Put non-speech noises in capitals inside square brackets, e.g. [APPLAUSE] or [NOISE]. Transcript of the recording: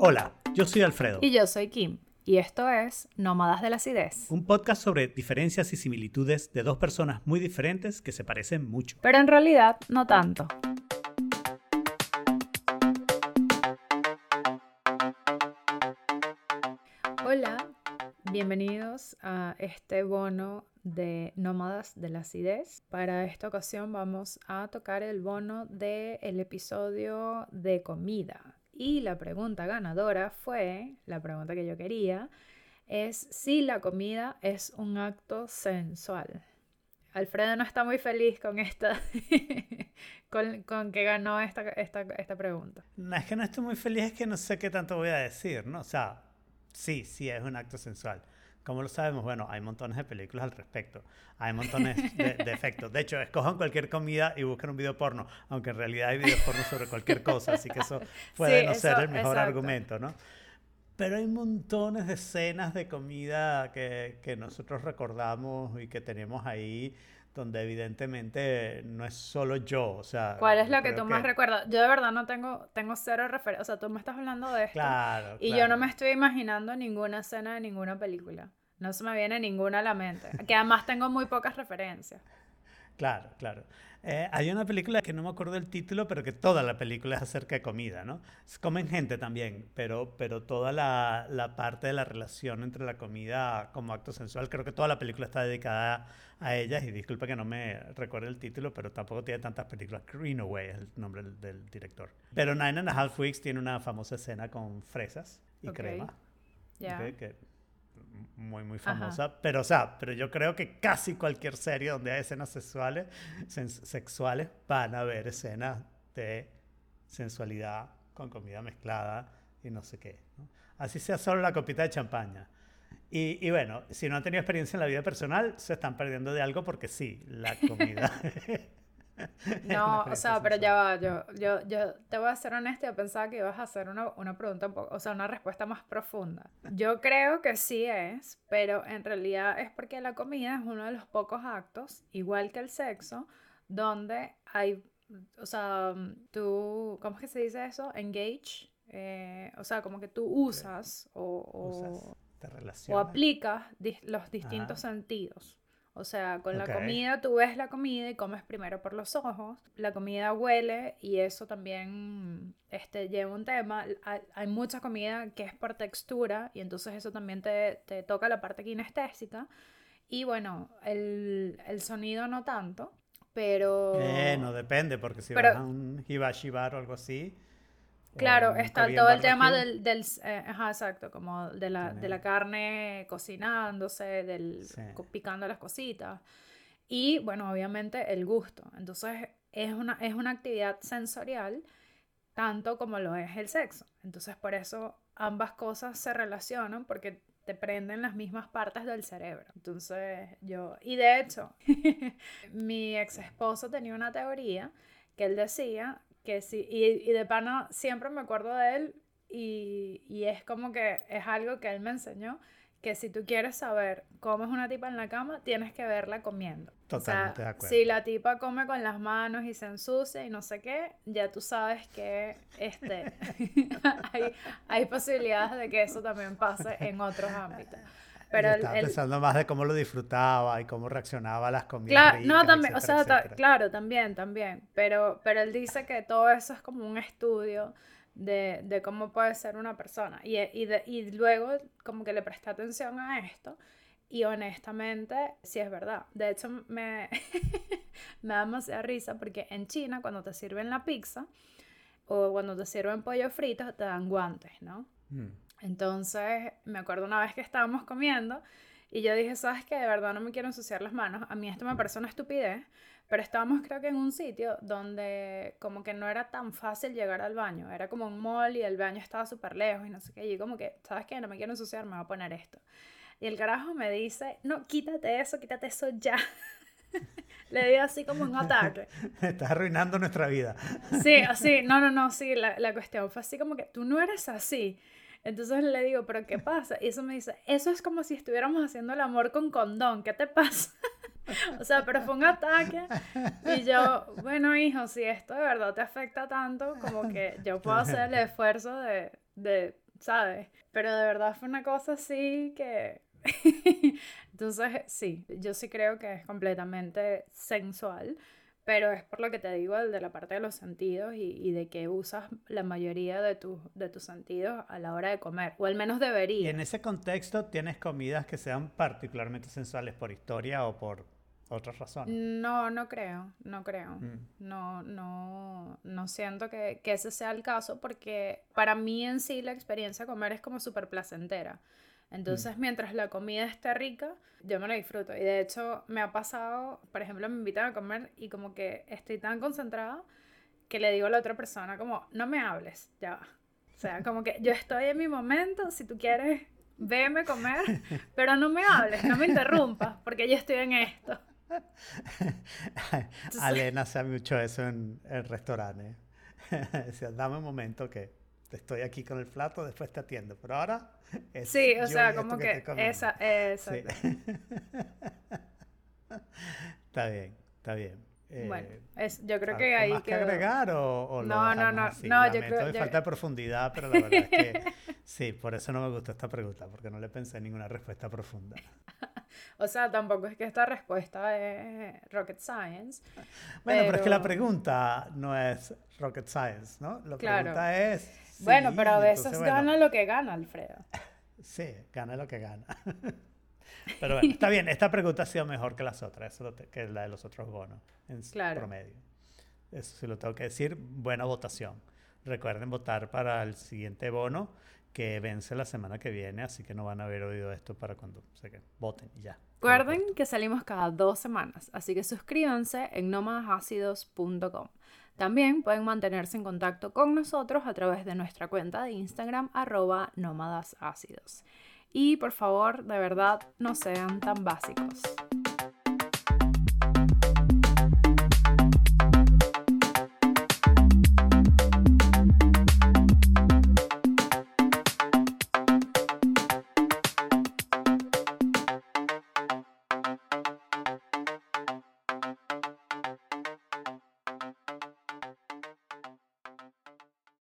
Hola, yo soy Alfredo. Y yo soy Kim. Y esto es Nómadas de la Acidez. Un podcast sobre diferencias y similitudes de dos personas muy diferentes que se parecen mucho. Pero en realidad no tanto. Hola, bienvenidos a este bono de Nómadas de la Acidez. Para esta ocasión vamos a tocar el bono del episodio de comida. Y la pregunta ganadora fue, la pregunta que yo quería, es si la comida es un acto sensual. Alfredo no está muy feliz con esta, [LAUGHS] con, que ganó esta, esta, esta pregunta. No es que no estoy muy feliz, es que no sé qué tanto voy a decir, ¿no? O sea, sí, sí es un acto sensual. ¿Cómo lo sabemos? Bueno, hay montones de películas al respecto. Hay montones de, [LAUGHS] efectos. De hecho, escojan cualquier comida y busquen un video porno, aunque en realidad hay videos porno sobre cualquier cosa, así que eso [LAUGHS] puede no ser el mejor argumento, ¿no? Pero hay montones de escenas de comida que, que nosotros recordamos y que tenemos ahí donde evidentemente no es solo yo, o sea... ¿Cuál es lo que tú más recuerdas? Yo de verdad no tengo, tengo cero referencia, o sea, tú me estás hablando de esto claro, y yo no me estoy imaginando ninguna escena de ninguna película. No se me viene ninguna a la mente, que además tengo muy pocas referencias. Claro, claro. Eh, hay una película que no me acuerdo del título, pero que toda la película es acerca de comida, ¿no? Comen gente también, pero, pero toda la, la, parte de la relación entre la comida como acto sensual, creo que toda la película está dedicada a ellas. Y disculpa que no me recuerde el título, pero tampoco tiene tantas películas. Greenaway es el nombre del, director. Pero Nine and a Half Weeks tiene una famosa escena con fresas y crema. Ya muy, muy famosa. Pero, o sea, pero yo creo que casi cualquier serie donde hay escenas sexuales, sexuales van a haber escenas de sensualidad con comida mezclada y no sé qué. Así sea solo la copita de champaña. Y, y, bueno, si no han tenido experiencia en la vida personal, se están perdiendo de algo porque sí, la comida [LAUGHS] [LAUGHS] No, o sea, pero ya va, yo, yo, yo te voy a ser honesta, yo pensaba que ibas a hacer una, una pregunta, o sea, una respuesta más profunda. Yo [LAUGHS] creo que sí es, pero en realidad es porque la comida es uno de los pocos actos, igual que el sexo, donde hay, o sea, tú, ¿cómo es que se dice eso? Engage, eh, o sea, como que tú usas o, o, aplicas los distintos sentidos. O sea, con la comida tú ves la comida y comes primero por los ojos. La comida huele y eso también este, lleva un tema. Hay, mucha comida que es por textura y entonces eso también te, te toca la parte kinestésica. Y bueno, el, el sonido no tanto, pero... Eh, no depende, porque si vas a un hibashi bar o algo así, Claro, está todo el tema del, del eh, ajá, exacto, como de la, de la carne cocinándose, del picando las cositas. Y bueno, obviamente el gusto. Entonces es una, es una actividad sensorial tanto como lo es el sexo. Entonces por eso ambas cosas se relacionan porque te prenden las mismas partes del cerebro. Entonces yo, y de hecho, [LAUGHS] mi ex esposo tenía una teoría que él decía que sí, y, de pana siempre me acuerdo de él y, y, es como que es algo que él me enseñó, que si tú quieres saber cómo es una tipa en la cama, tienes que verla comiendo. Totalmente de acuerdo. Si la tipa come con las manos y se ensucia y no sé qué, ya tú sabes que este, [LAUGHS] hay, hay posibilidades de que eso también pase en otros ámbitos. Pero estaba pensando más de cómo lo disfrutaba y cómo reaccionaba a las comidas. Claro, no, también, o sea, claro, también, también. Pero, pero él dice que todo eso es como un estudio de, de cómo puede ser una persona. Y, y, y luego, como que le presté atención a esto. Y honestamente, sí es verdad. De hecho, me, [LAUGHS] me da demasiada risa porque en China, cuando te sirven la pizza o cuando te sirven pollo frito, te dan guantes, ¿no? Mm. Entonces, me acuerdo una vez que estábamos comiendo y yo dije, ¿sabes qué? De verdad no me quiero ensuciar las manos. A mí esto me parece una estupidez, pero estábamos creo que en un sitio donde como que no era tan fácil llegar al baño. Era como un mall y el baño estaba súper lejos y no sé qué. Y como que, ¿sabes qué? No me quiero ensuciar, me voy a poner esto. Y el carajo me dice, no, quítate eso, quítate eso ya. [LAUGHS] Le di así como un ataque. [LAUGHS] Estás arruinando nuestra vida. Sí, así, no, no, no, sí, la, la cuestión fue así como que tú no eres así. Entonces le digo, ¿pero qué pasa? Y eso me dice, eso es como si estuviéramos haciendo el amor con condón, ¿qué te pasa? [LAUGHS] o sea, pero fue un ataque. Y yo, bueno, hijo, si esto de verdad te afecta tanto, como que yo puedo [LAUGHS] hacer el esfuerzo de, de ¿sabes? Pero de verdad fue una cosa así que... [LAUGHS] Entonces, sí, yo sí creo que es completamente sensual pero es por lo que te digo de la parte de los sentidos y, de que usas la mayoría de, de tus sentidos a la hora de comer, o al menos debería. Y en ese contexto tienes comidas que sean particularmente sensuales por historia o por otras razones. No, no creo, no creo. Mm. No, no, no siento que, que ese sea el caso porque para mí en sí la experiencia de comer es como súper placentera. Entonces, mm. mientras la comida esté rica, yo me la disfruto. Y de hecho, me ha pasado, por ejemplo, me invitan a comer y como que estoy tan concentrada que le digo a la otra persona como, no me hables, ya va. O sea, como que yo estoy en mi momento, si tú quieres, veme comer, [LAUGHS] pero no me hables, no me interrumpas, porque yo estoy en esto. [LAUGHS] Alena hace mucho eso en, el restaurante. [LAUGHS] Decía, dame un momento que estoy aquí con el plato, después te atiendo. Pero ahora es Sí, o sea, como que, esa, esa. [LAUGHS] está bien, está bien. bueno, eh, es, yo creo que ahí más que agregar o, o no, no, no, no, yo creo que falta de profundidad, pero la verdad es que [LAUGHS] sí, por eso no me gustó esta pregunta, porque no le pensé en ninguna respuesta profunda. [LAUGHS] O sea, tampoco es que esta respuesta es rocket science. Bueno, pero, es que la pregunta no es rocket science, ¿no? La pregunta es... bueno, pero a veces gana lo que gana, Alfredo. Sí, gana lo que gana. [LAUGHS] Pero bueno, está bien, esta pregunta ha sido mejor que las otras, que la de los otros bonos en promedio. Eso sí lo tengo que decir, buena votación. Recuerden votar para el siguiente bono que vence la semana que viene, así que no van a haber oído esto para cuando se que voten y ya. Recuerden que salimos cada dos semanas, así que suscríbanse en nómadasácidos.com. También pueden mantenerse en contacto con nosotros a través de nuestra cuenta de Instagram arroba nómadas Y por favor, de verdad, no sean tan básicos.